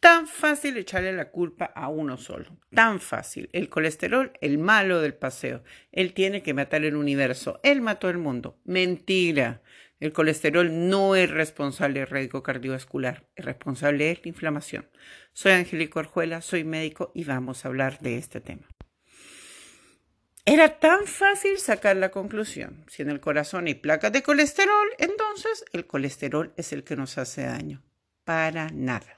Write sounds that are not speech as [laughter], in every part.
Tan fácil echarle la culpa a uno solo. Tan fácil. El colesterol, el malo del paseo. Él tiene que matar el universo. Él mató el mundo. Mentira. El colesterol no es responsable del riesgo cardiovascular. El responsable es la inflamación. Soy Angélica Orjuela, soy médico y vamos a hablar de este tema. Era tan fácil sacar la conclusión. Si en el corazón hay placas de colesterol, entonces el colesterol es el que nos hace daño. Para nada.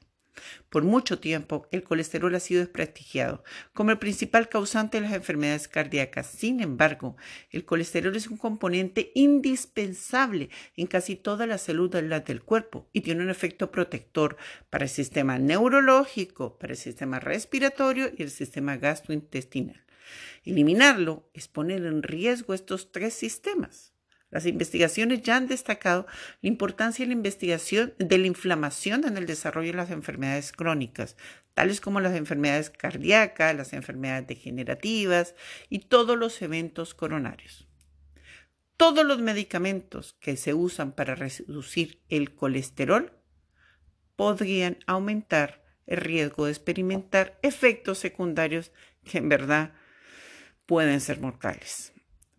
Por mucho tiempo, el colesterol ha sido desprestigiado como el principal causante de las enfermedades cardíacas. Sin embargo, el colesterol es un componente indispensable en casi todas las células del cuerpo y tiene un efecto protector para el sistema neurológico, para el sistema respiratorio y el sistema gastrointestinal. Eliminarlo es poner en riesgo estos tres sistemas. Las investigaciones ya han destacado la importancia de la investigación de la inflamación en el desarrollo de las enfermedades crónicas, tales como las enfermedades cardíacas, las enfermedades degenerativas y todos los eventos coronarios. Todos los medicamentos que se usan para reducir el colesterol podrían aumentar el riesgo de experimentar efectos secundarios que en verdad pueden ser mortales.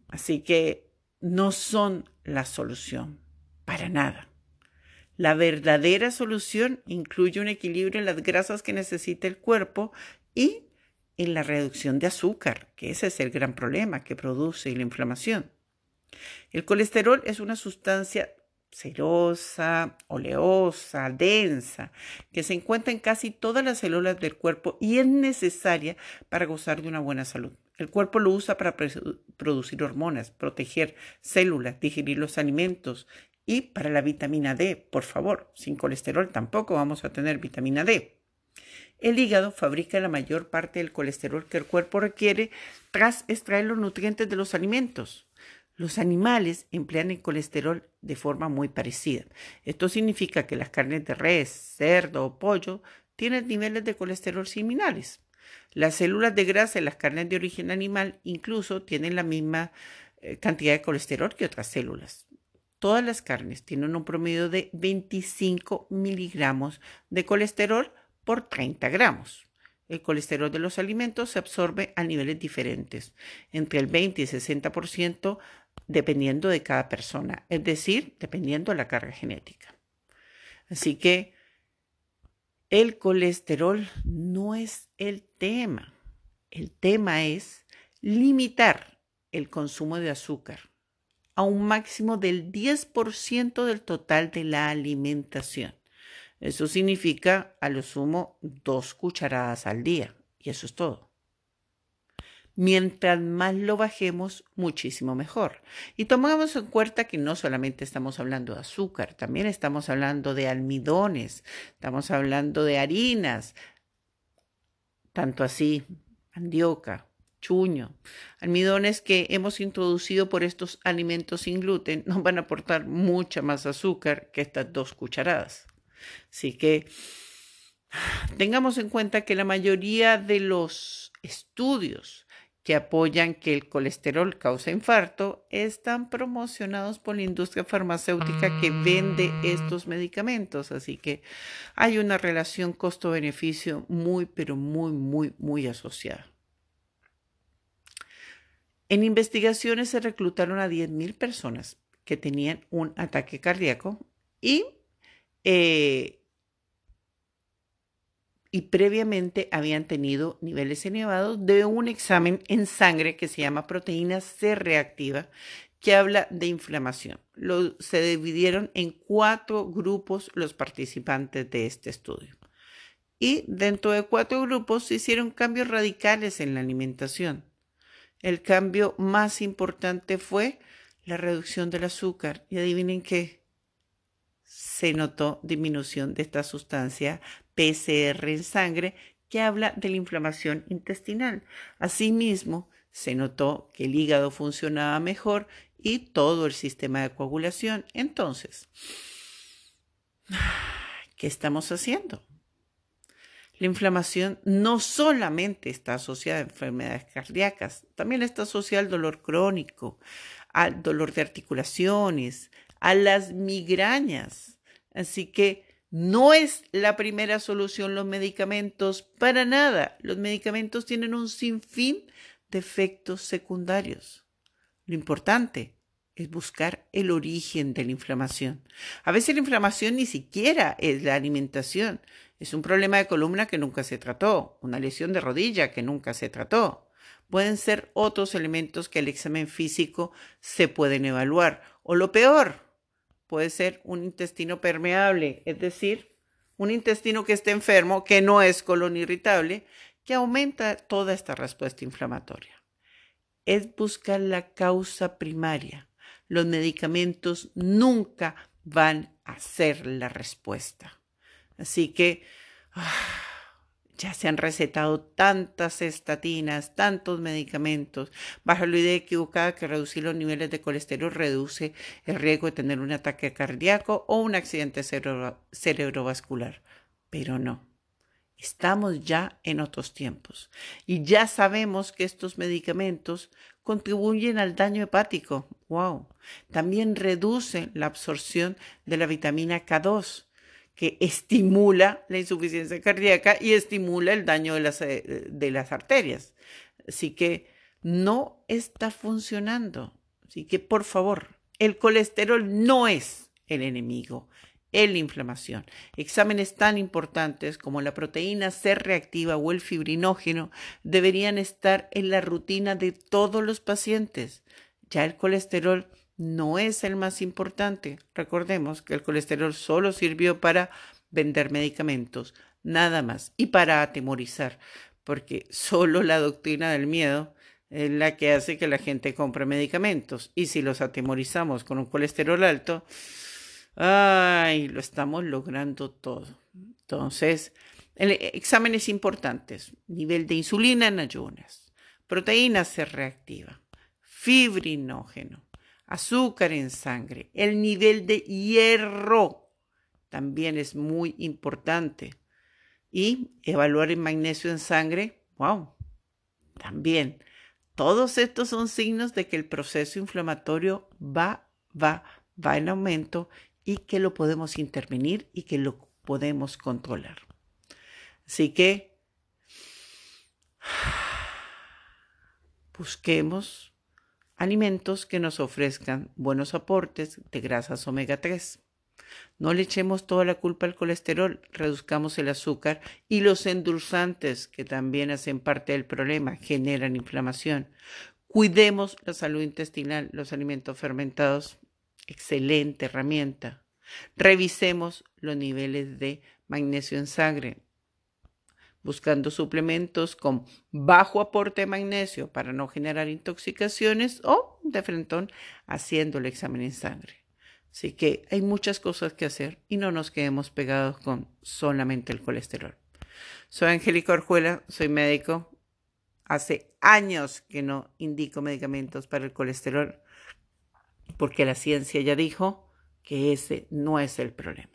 Así que no son la solución, para nada. La verdadera solución incluye un equilibrio en las grasas que necesita el cuerpo y en la reducción de azúcar, que ese es el gran problema que produce la inflamación. El colesterol es una sustancia cerosa, oleosa, densa, que se encuentra en casi todas las células del cuerpo y es necesaria para gozar de una buena salud. El cuerpo lo usa para producir hormonas, proteger células, digerir los alimentos y para la vitamina D. Por favor, sin colesterol tampoco vamos a tener vitamina D. El hígado fabrica la mayor parte del colesterol que el cuerpo requiere tras extraer los nutrientes de los alimentos. Los animales emplean el colesterol de forma muy parecida. Esto significa que las carnes de res, cerdo o pollo tienen niveles de colesterol similares. Las células de grasa en las carnes de origen animal incluso tienen la misma eh, cantidad de colesterol que otras células. Todas las carnes tienen un promedio de 25 miligramos de colesterol por 30 gramos. El colesterol de los alimentos se absorbe a niveles diferentes, entre el 20 y 60% dependiendo de cada persona, es decir, dependiendo de la carga genética. Así que el colesterol no es el tema. El tema es limitar el consumo de azúcar a un máximo del 10% del total de la alimentación. Eso significa a lo sumo dos cucharadas al día. Y eso es todo. Mientras más lo bajemos, muchísimo mejor. Y tomamos en cuenta que no solamente estamos hablando de azúcar, también estamos hablando de almidones, estamos hablando de harinas, tanto así, mandioca, chuño, almidones que hemos introducido por estos alimentos sin gluten [laughs] nos van a aportar mucha más azúcar que estas dos cucharadas. Así que tengamos en cuenta que la mayoría de los estudios que apoyan que el colesterol causa infarto están promocionados por la industria farmacéutica que vende mm. estos medicamentos. Así que hay una relación costo-beneficio muy, pero muy, muy, muy asociada. En investigaciones se reclutaron a 10.000 personas que tenían un ataque cardíaco y eh, y previamente habían tenido niveles elevados de un examen en sangre que se llama proteína C reactiva, que habla de inflamación. se dividieron en cuatro grupos los participantes de este estudio. Y dentro de cuatro grupos se hicieron cambios radicales en la alimentación. El cambio más importante fue la reducción del azúcar. Y adivinen qué, se notó disminución de esta sustancia PCR en sangre que habla de la inflamación intestinal. Asimismo, se notó que el hígado funcionaba mejor y todo el sistema de coagulación. Entonces, ¿qué estamos haciendo? La inflamación no solamente está asociada a enfermedades cardíacas, también está asociada al dolor crónico, al dolor de articulaciones, a las migrañas. Así que No es la primera solución los medicamentos, para nada. Los medicamentos tienen un sinfín de efectos secundarios. Lo importante es buscar el origen de la inflamación. A veces la inflamación ni siquiera es la alimentación, es un problema de columna que nunca se trató, una lesión de rodilla que nunca se trató. Pueden ser otros elementos que el examen físico se pueden evaluar. O lo peor, puede ser un intestino permeable, es decir, un intestino que esté enfermo, que no es colon irritable, que aumenta toda esta respuesta inflamatoria. Es buscar la causa primaria los medicamentos nunca van a ser la respuesta. Así que ah, ya se han recetado tantas estatinas, tantos medicamentos, bajo la idea equivocada que reducir los niveles de colesterol reduce el riesgo de tener un ataque cardíaco o un accidente cerebrovascular. Pero no. Estamos ya en otros tiempos y ya sabemos que estos medicamentos contribuyen al daño hepático. Wow. También reducen la absorción de la vitamina K2, que estimula la insuficiencia cardíaca y estimula el daño de las, eh, de las arterias. Así que no está funcionando. Así que, por favor, el colesterol no es el enemigo en la inflamación. Exámenes tan importantes como la proteína C reactiva o el fibrinógeno deberían estar en la rutina de todos los pacientes. Ya el colesterol no es el más importante. Recordemos que el colesterol solo sirvió para vender medicamentos, nada más, y para atemorizar, porque solo la doctrina del miedo es la que hace que la gente compre medicamentos. Y si los atemorizamos con un colesterol alto, Ay, lo estamos logrando todo. Entonces, exámenes importantes. Nivel de insulina en ayunas. Proteína se reactiva. Fibrinógeno. Azúcar en sangre. El nivel de hierro también es muy importante. Y evaluar el magnesio en sangre. Wow. También. Todos estos son signos de que el proceso inflamatorio va, va, va en aumento y que lo podemos intervenir y que lo podemos controlar. Así que [sighs] busquemos alimentos que nos ofrezcan buenos aportes de grasas omega 3. No le echemos toda la culpa al colesterol, reduzcamos el azúcar y los endulzantes que también hacen parte del problema, generan inflamación. Cuidemos la salud intestinal, los alimentos fermentados Excelente herramienta. Revisemos los niveles de magnesio en sangre, buscando suplementos con bajo aporte de magnesio para no generar intoxicaciones o de frentón haciendo el examen en sangre. Así que hay muchas cosas que hacer y no nos quedemos pegados con solamente el colesterol. Soy Angélica Orjuela, soy médico. Hace años que no indico medicamentos para el colesterol porque la ciencia ya dijo que ese no es el problema.